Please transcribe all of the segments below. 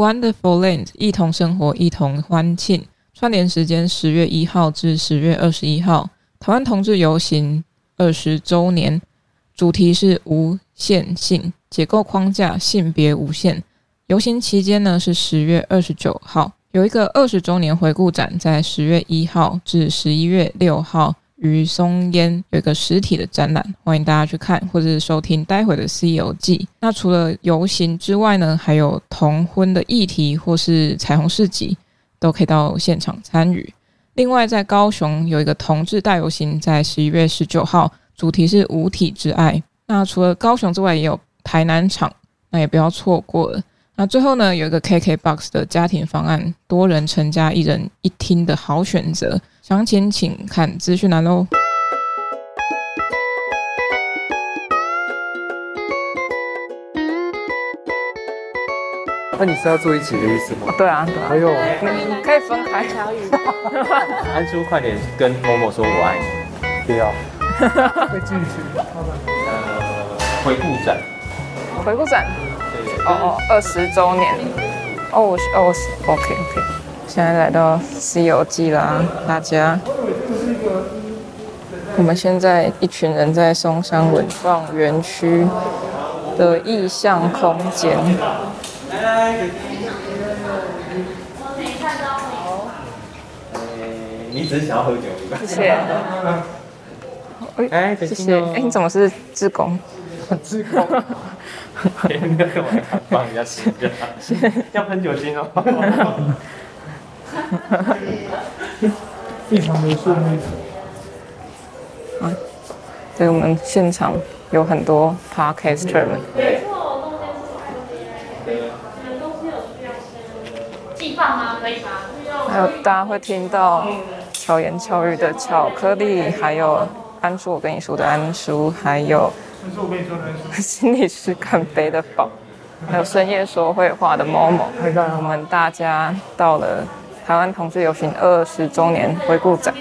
Wonderful Land，一同生活，一同欢庆。串联时间十月一号至十月二十一号，台湾同志游行二十周年，主题是无限性，解构框架，性别无限。游行期间呢是十月二十九号，有一个二十周年回顾展，在十月一号至十一月六号。于松烟有一个实体的展览，欢迎大家去看或者是收听待会的《C 游记》。那除了游行之外呢，还有同婚的议题或是彩虹市集，都可以到现场参与。另外，在高雄有一个同志大游行，在十一月十九号，主题是无体之爱。那除了高雄之外，也有台南场，那也不要错过了。那最后呢，有一个 KKBOX 的家庭方案，多人成家，一人一厅的好选择。详情请看资讯栏喽。那你是要坐一起的意思吗？对啊，对啊。还有，可以分开小雨。安叔，快点跟某某说我爱你。不要。会进去。呃，回顾展。回顾展。哦哦，二十周年。哦哦，OK OK。现在来到《西游记》啦，大家。我们现在一群人在松山文创园区的意象空间。来来，你只是想要喝酒，谢谢。哎，谢谢。哎，你怎么是志工？志工。应该跟我帮人家洗的，要喷酒精哦。非常的顺利。啊，所以我们现场有很多 Podcaster 们。没错，中间是开空间。你们东西有需要先寄放吗？可以吗？还有大家会听到巧言巧语的巧克力，还有安叔我跟你说的安叔，还有心理师干杯的宝，还有深夜说会话的 Momo。我们大家到了。台湾同志游行二十周年回顾展。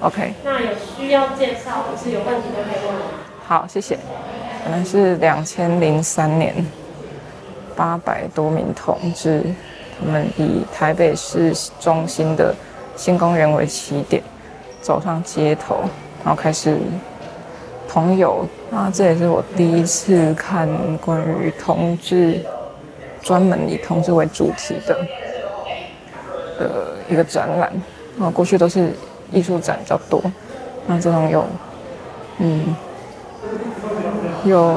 OK。那有需要介绍或是有问题都可以问我。好，谢谢。可能是两千零三年，八百多名同志，他们以台北市中心的新公园为起点，走上街头，然后开始同游。啊，这也是我第一次看关于同志，专门以同志为主题的。的一个展览啊，过去都是艺术展比较多，那这种有，嗯，有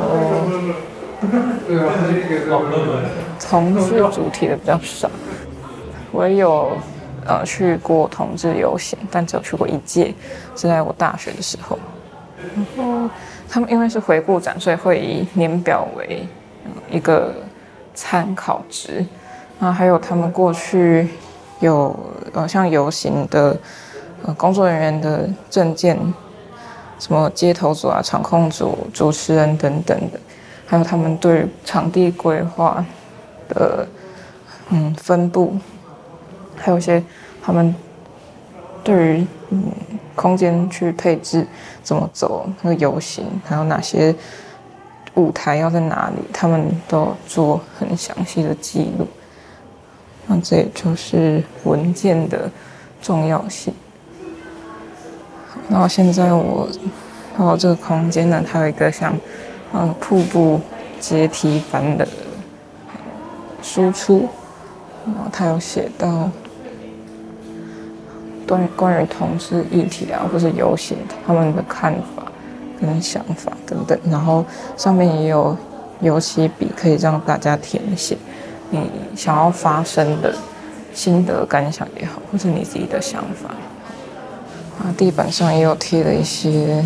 同志主题的比较少。我也有呃去过同志游行，但只有去过一届，是在我大学的时候。然后他们因为是回顾展，所以会以年表为一个参考值啊，还有他们过去。有呃，像游行的呃工作人员的证件，什么街头组啊、场控组、主持人等等的，还有他们对场地规划的嗯分布，还有一些他们对于嗯空间去配置怎么走那个游行，还有哪些舞台要在哪里，他们都做很详细的记录。那这也就是文件的重要性。然后现在我到这个空间呢，它有一个像嗯瀑布阶梯般的输出，然后它有写到关于关于同志议题啊，或是游行他们的看法跟想法等等，然后上面也有油漆笔可以让大家填写。你想要发生的心得感想也好，或是你自己的想法，啊，地板上也有贴了一些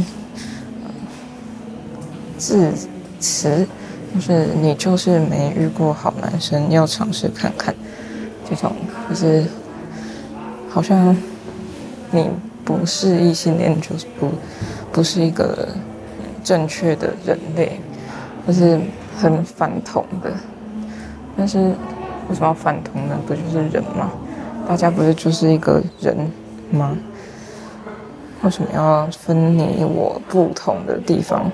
字词，就是你就是没遇过好男生，要尝试看看。这种就是好像你不是异性恋，就是不不是一个正确的人类，就是很反同的。但是为什么要反同呢？不就是人吗？大家不是就是一个人吗？为什么要分你我不同的地方？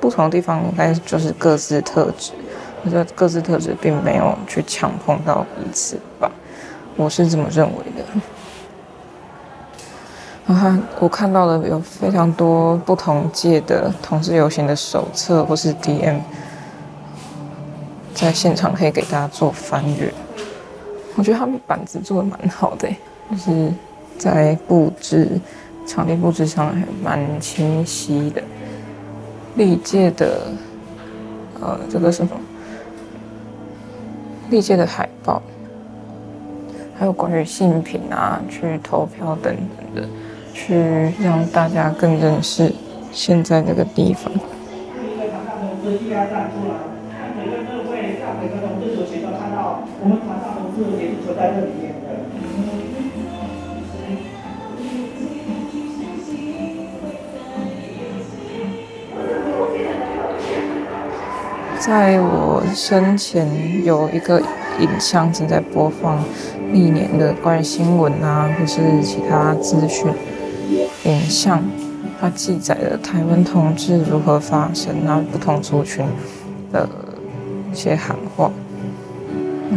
不同的地方应该就是各自特质，我觉得各自特质并没有去强碰到彼此吧，我是这么认为的。然后我看到了有非常多不同届的同志游行的手册或是 DM，在现场可以给大家做翻阅。我觉得他们板子做的蛮好的，就是在布置场地布置上还蛮清晰的。历届的，呃，这个什么？历届的海报，还有关于性品啊、去投票等等的。去让大家更认识现在这个地方。在这里，在我身前有一个影像正在播放，历年的关于新闻啊，或是其他资讯。影像，它记载了台湾同志如何发生啊，不同族群的一些喊话。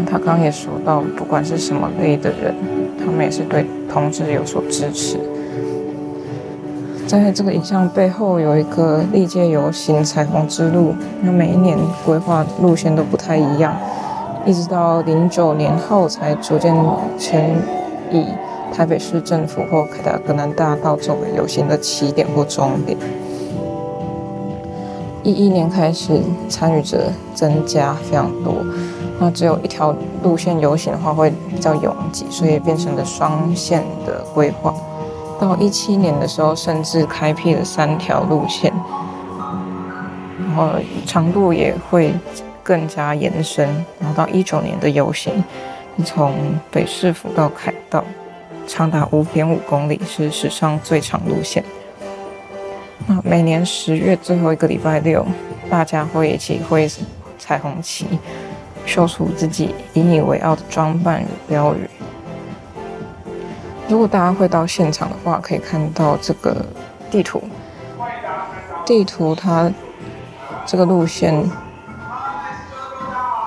他刚也说到，不管是什么类的人，他们也是对同志有所支持。在这个影像背后，有一个历届游行彩虹之路，那每一年规划路线都不太一样，一直到零九年后才逐渐迁移。台北市政府或凯达格兰大道作为游行的起点或终点。一一年开始，参与者增加非常多，那只有一条路线游行的话会比较拥挤，所以变成了双线的规划。到一七年的时候，甚至开辟了三条路线，然后长度也会更加延伸。然后到一九年的游行，从北市府到凯道。长达五点五公里，是史上最长路线。那每年十月最后一个礼拜六，大家会一起挥彩虹旗，秀出自己引以为傲的装扮与标语。如果大家会到现场的话，可以看到这个地图。地图它这个路线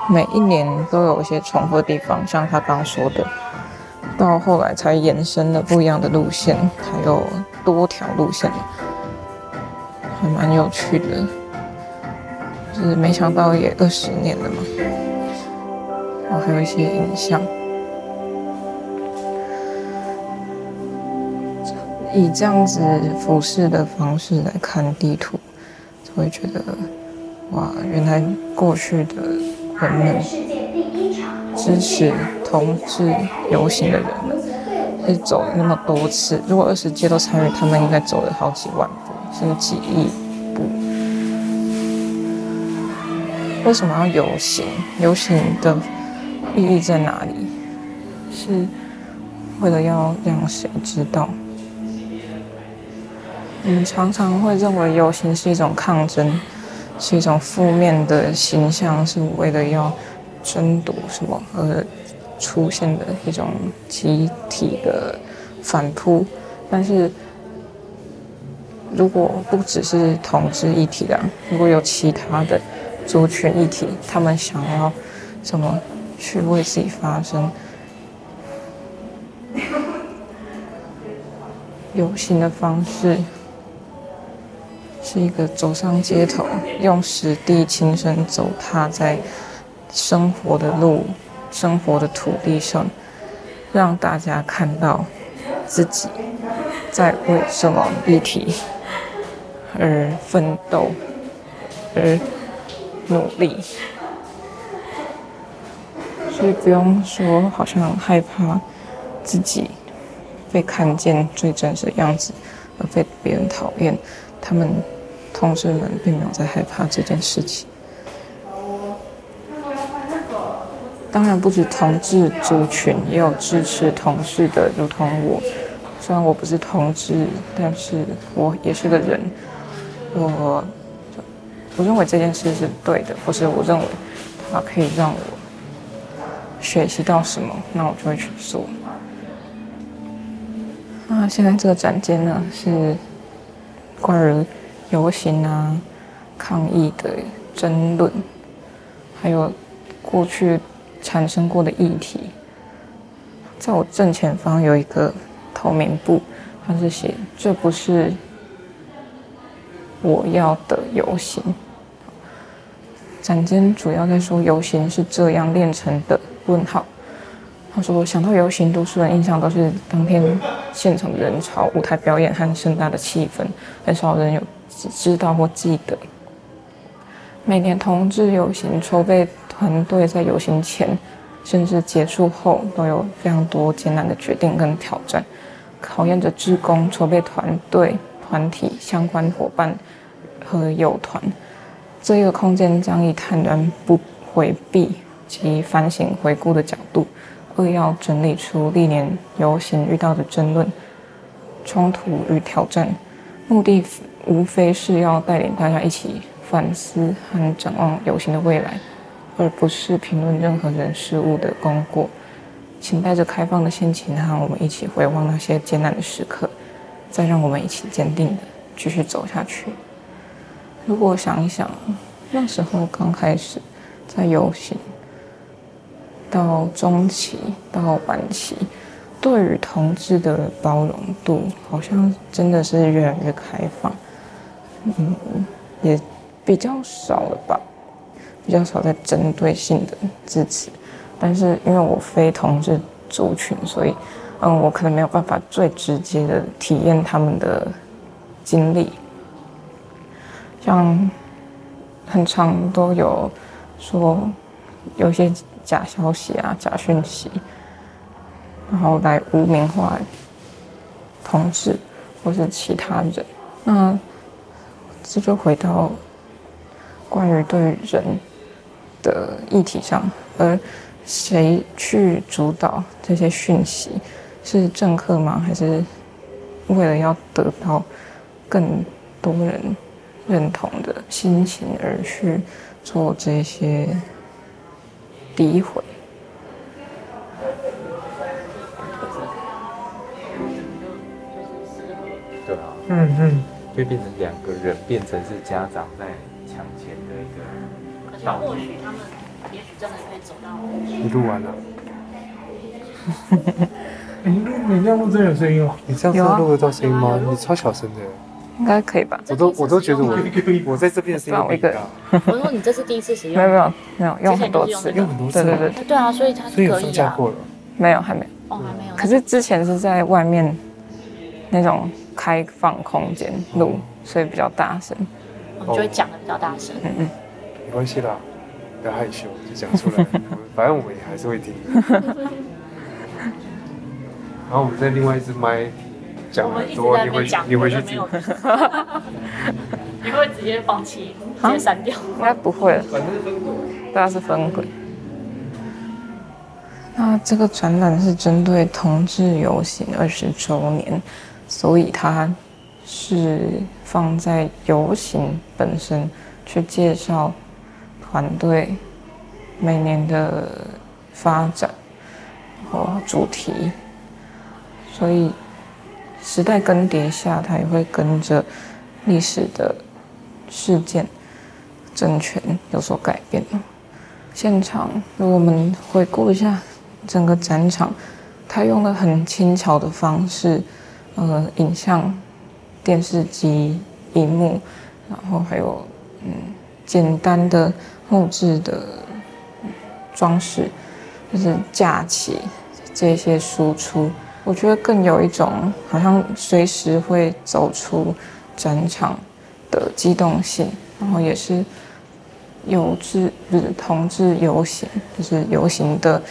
每一年都有一些重复的地方，像他刚刚说的。到后来才延伸了不一样的路线，还有多条路线，还蛮有趣的。就是没想到也二十年了嘛，然后还有一些影像。以这样子俯视的方式来看地图，就会觉得哇，原来过去的人们支持。同志游行的人们是走了那么多次，如果二十届都参与，他们应该走了好几万步，甚至几亿步。为什么要游行？游行的意义在哪里？是为了要让谁知道？我们常常会认为游行是一种抗争，是一种负面的形象，是为了要争夺什么而。出现的一种集体的反扑，但是如果不只是同志议题的，如果有其他的族群一体，他们想要什么去为自己发声？游行的方式是一个走上街头，用实地亲身走踏在生活的路。生活的土地上，让大家看到自己在为什么议题而奋斗，而努力。所以不用说，好像害怕自己被看见最真实的样子而被别人讨厌。他们同志们并没有在害怕这件事情。当然不止同志族群，也有支持同志的，如同我。虽然我不是同志，但是我也是个人。我，我认为这件事是对的，或是我认为它可以让我学习到什么，那我就会去做。那现在这个展间呢，是关于游行啊、抗议的争论。还有过去产生过的议题。在我正前方有一个透明布，它是写“这不是我要的游行”。展间主要在说游行是这样炼成的？问号。他说：“想到游行，多数人印象都是当天现场的人潮、舞台表演和盛大的气氛，很少人有知道或记得。每年同志游行筹备团队在游行前，甚至结束后，都有非常多艰难的决定跟挑战，考验着志工、筹备团队、团体、相关伙伴和友团。这一个空间将以坦然不回避及反省回顾的角度，二要整理出历年游行遇到的争论、冲突与挑战，目的无非是要带领大家一起反思和展望游行的未来。”而不是评论任何人事物的功过，请带着开放的心情，和我们一起回望那些艰难的时刻，再让我们一起坚定的继续走下去。如果想一想，那时候刚开始在游行，到中期到晚期，对于同志的包容度，好像真的是越来越开放，嗯，也比较少了吧。比较少在针对性的支持，但是因为我非同志族群，所以嗯，我可能没有办法最直接的体验他们的经历。像很常都有说有些假消息啊、假讯息，然后来污名化同志或是其他人。那这就回到关于对人。的议题上，而谁去主导这些讯息？是政客吗？还是为了要得到更多人认同的心情而去做这些诋毁？对啊，嗯嗯，就变成两个人变成是家长在抢钱的一个。或许他们，也许真的可以走到。你录完了。你录，你这样录真有声音哦。你这样子录得到声音吗？你超小声的。应该可以吧？我都我都觉得我 我在这边声音比较大。我说你这是第一次使用。没有没有没有用很多次，用很多次。对对对。对啊，所以它可以啊。所以放过了。没有还没有。哦，还没有。可是之前是在外面那种开放空间录，所以比较大声。就会讲的比较大声。嗯嗯。没关系啦，不要害羞，就讲出来。反正我们也还是会听。然后我们在另外一支麦讲很多，你回去你回去听。你会直接放弃，直接删掉？应该不会了，反正是分轨，大家是分轨。那这个展览是针对同志游行二十周年，所以它是放在游行本身去介绍。团队每年的发展和主题，所以时代更迭下，它也会跟着历史的。事件、政权有所改变。现场，如果我们回顾一下整个展场，它用了很轻巧的。方式，呃，影像、电视机、荧幕，然后还有嗯，简单的。木质的。装饰，就是架起这些输出，我觉得更有一种好像随时会走出展场的机动性，然后也是有志不是同志游行，就是游行的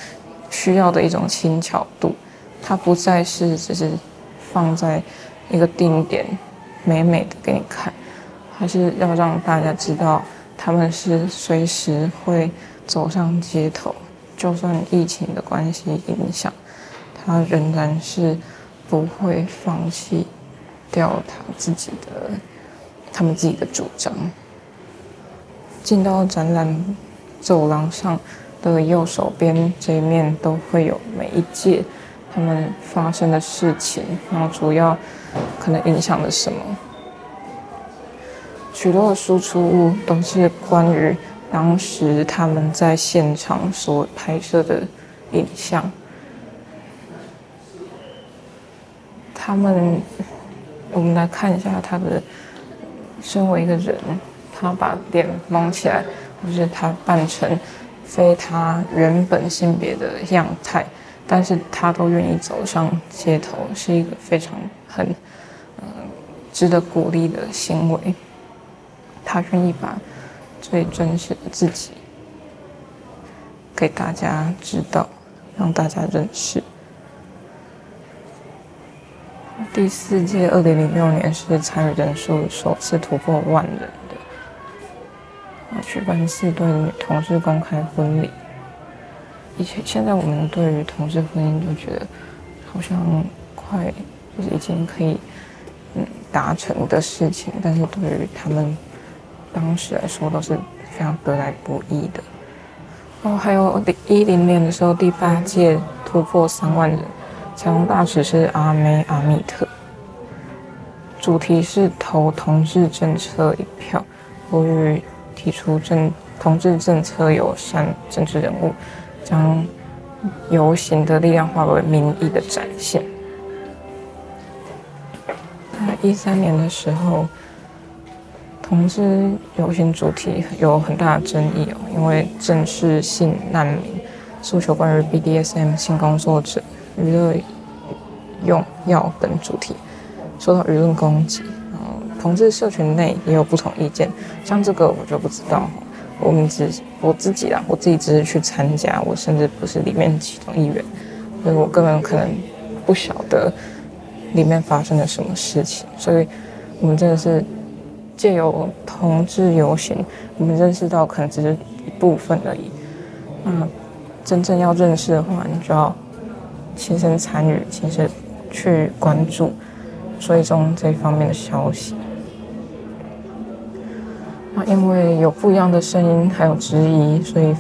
需要的一种轻巧度，它不再是只是放在一个定点美美的给你看，还是要让大家知道。他们是随时会走上街头，就算疫情的关系影响，他仍然是不会放弃掉他自己的、他们自己的主张。进到展览走廊上的右手边这一面，都会有每一届他们发生的事情，然后主要可能影响了什么。许多的输出物都是关于当时他们在现场所拍摄的影像。他们，我们来看一下他的，身为一个人，他把脸蒙起来，或是他扮成非他原本性别的样态，但是他都愿意走上街头，是一个非常很，呃，值得鼓励的行为。他愿意把最真实的自己给大家知道，让大家认识。第四届二零零六年是参与人数首次突破万人的，啊，举办四对同志公开婚礼。以前现在我们对于同志婚姻就觉得好像快，就是已经可以嗯达成的事情，但是对于他们当时来说都是非常得来不易的。哦，还有一零年的时候，第八届突破三万人。彩虹大使是阿梅阿密特，主题是投同志政策一票，呼吁提出政同志政策友善政治人物，将游行的力量化为民意的展现。在一三年的时候，同志游行主题有很大的争议哦，因为正视性难民诉求关于 BDSM 性工作者。娱乐用药等主题受到舆论攻击，然后同志社群内也有不同意见。像这个我就不知道，我们只我自己啦，我自己只是去参加，我甚至不是里面其中一员，所以我根本可能不晓得里面发生了什么事情。所以，我们真的是借由同志游行，我们认识到可能只是一部分而已。那真正要认识的话，你就要。亲身参与，亲身去关注、追踪这方面的消息。那因为有不一样的声音，还有质疑，所以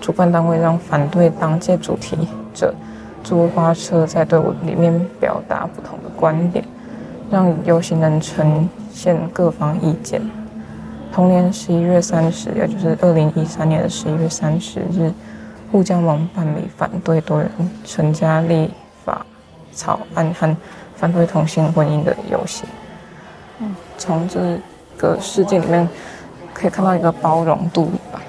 主办单位让反对当届主题者租花车在队伍里面表达不同的观点，让游行人呈现各方意见。同年十一月三十，也就是二零一三年的十一月三十日。护家盟办理反对多元成家立法草案和反对同性婚姻的游行。嗯，从这个事件里面可以看到一个包容度吧。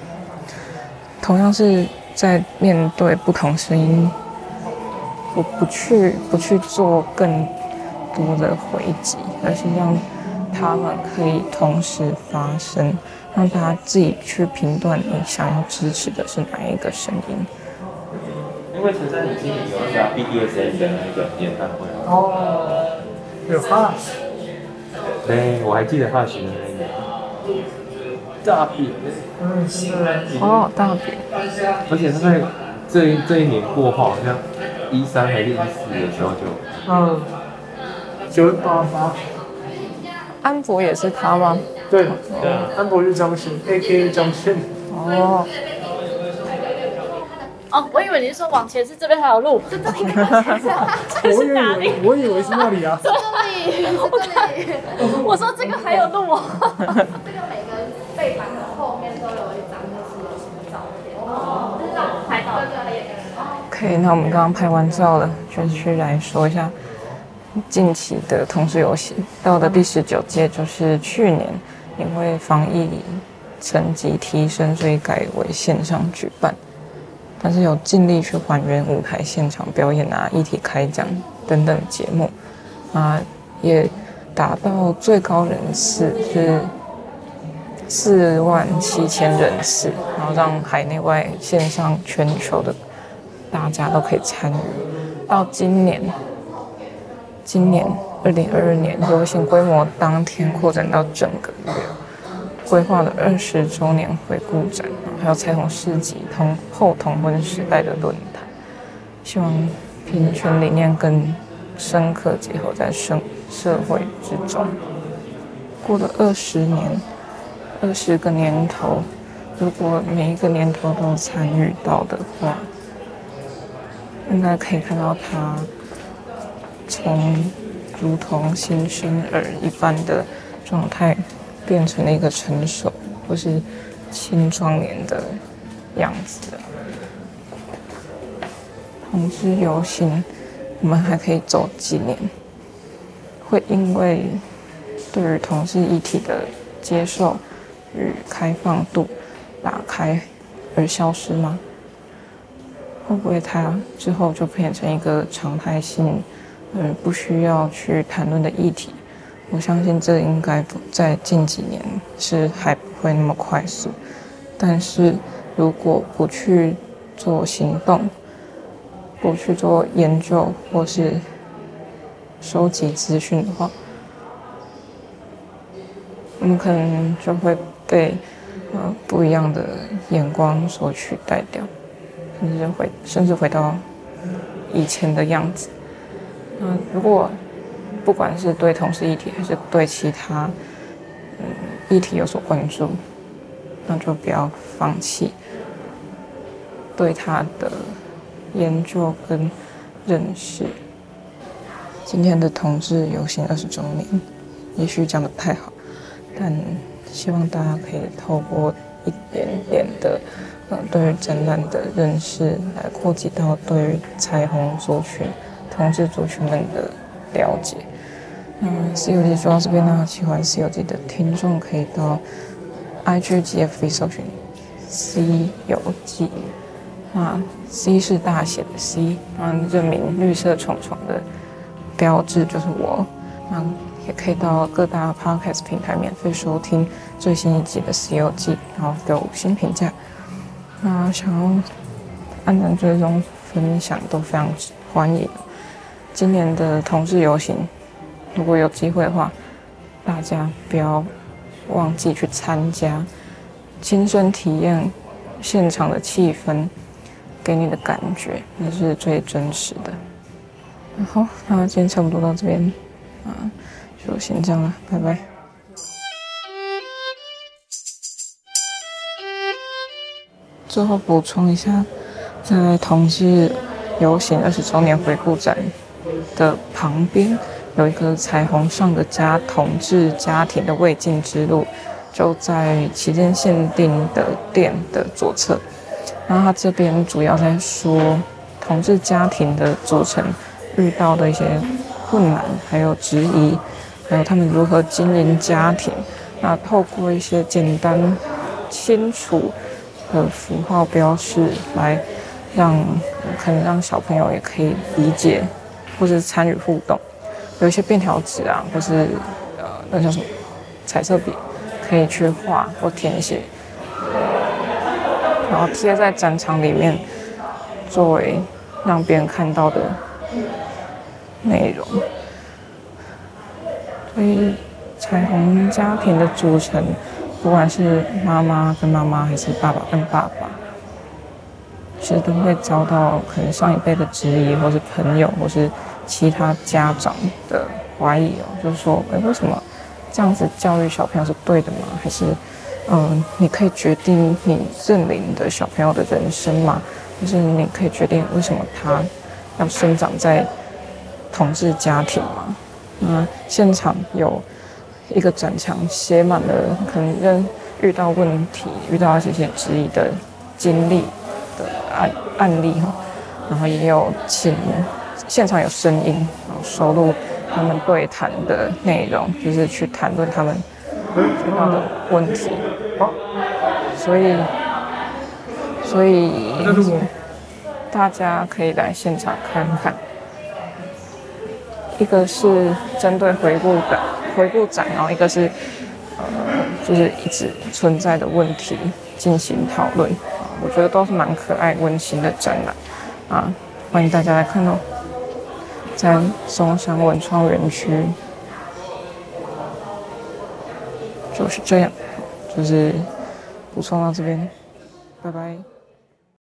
同样是在面对不同声音，不不去不去做更多的回击，而是让他们可以同时发声。让他自己去评断你想要支持的是哪一个声音。因为陈珊妮今年有一个 BDSM 的那个演唱会哦，有 Hush。对，我还记得 Hush 的那个大饼。嗯，是哦，大饼。而且他在这一这一年过后，好像一三还是一四的时候就嗯，九八八。安博也是他吗？对，对，安博是张信，A.K.A. 张信。哦。哦，我以为你是说往前是这边还有路，这这里这是哪里？我以为是那里啊。这里，这里。我说这个还有路哦。这个每个背板的后面都有一张就是有什么照片哦，这是让我们拍到的。OK，那我们刚刚拍完照了，就去来说一下近期的同志游戏，到的第十九届就是去年。因为防疫层级提升，所以改为线上举办，但是有尽力去还原舞台现场表演啊、议题开讲等等节目啊，也达到最高人次是四万七千人次，然后让海内外线上全球的大家都可以参与。到今年，今年。二零二二年游行规模当天扩展到整个月，规划了二十周年回顾展，还有彩虹市集同后同婚时代的论坛，希望平权理念更深刻结合在社社会之中。过了二十年，二十个年头，如果每一个年头都参与到的话，应该可以看到他从。如同新生儿一般的状态，变成了一个成熟或是青壮年的样子。同志游行，我们还可以走几年？会因为对于同志议题的接受与开放度打开而消失吗？会不会它之后就变成一个常态性而不需要去谈论的议题？我相信这应该不在近几年是还不会那么快速。但是如果不去做行动，不去做研究或是收集资讯的话，我们可能就会被呃不一样的眼光所取代掉。甚至回，甚至回到以前的样子。嗯，如果不管是对同事议题，还是对其他嗯议题有所关注，那就不要放弃对他的研究跟认识。今天的同志游行二十周年，也许讲得太好，但希望大家可以透过一点点的。呃，对于展览的认识，来扩及到对于彩虹族群、同志族群们的了解。那《西游记说到这边呢，喜欢西游记的听众可以到 IG 及 FB 搜寻西游记。那，C 是大写的 C，啊，认明绿色虫虫的标志就是我。那也可以到各大 Podcast 平台免费收听最新一集的西游记，然后给五星评价。那想要按赞、追踪、分享都非常欢迎。今年的同志游行，如果有机会的话，大家不要忘记去参加，亲身体验现场的气氛，给你的感觉那是最真实的。好，那今天差不多到这边，啊，就先这样了，拜拜。最后补充一下，在同志游行二十周年回顾展的旁边，有一个彩虹上的家同志家庭的未尽之路，就在期间限定的店的左侧。然后他这边主要在说同志家庭的组成遇到的一些困难，还有质疑，还有他们如何经营家庭。那透过一些简单、清楚。的符号标示来让可能让小朋友也可以理解，或是参与互动。有一些便条纸啊，或是呃那叫什么彩色笔，可以去画或填写，然后贴在展场里面，作为让别人看到的内容。所以彩虹家庭的组成。不管是妈妈跟妈妈，还是爸爸跟爸爸，其实都会遭到可能上一辈的质疑，或是朋友，或是其他家长的怀疑哦，就是说，哎，为什么这样子教育小朋友是对的吗？还是，嗯，你可以决定你认领的小朋友的人生吗？就是你可以决定为什么他要生长在同志家庭吗？那现场有。一个展墙写满了可能人遇到问题、遇到这些质疑的经历的案案例哈，然后也有请现场有声音，然后收录他们对谈的内容，就是去谈论他们遇到的问题。所以，所以大家可以来现场看看。一个是针对回顾的。回顾展，然后一个是，呃，就是一直存在的问题进行讨论，我觉得都是蛮可爱温馨的展览啊，欢迎大家来看哦，在松山文创园区，就是这样，就是补充到这边，拜拜。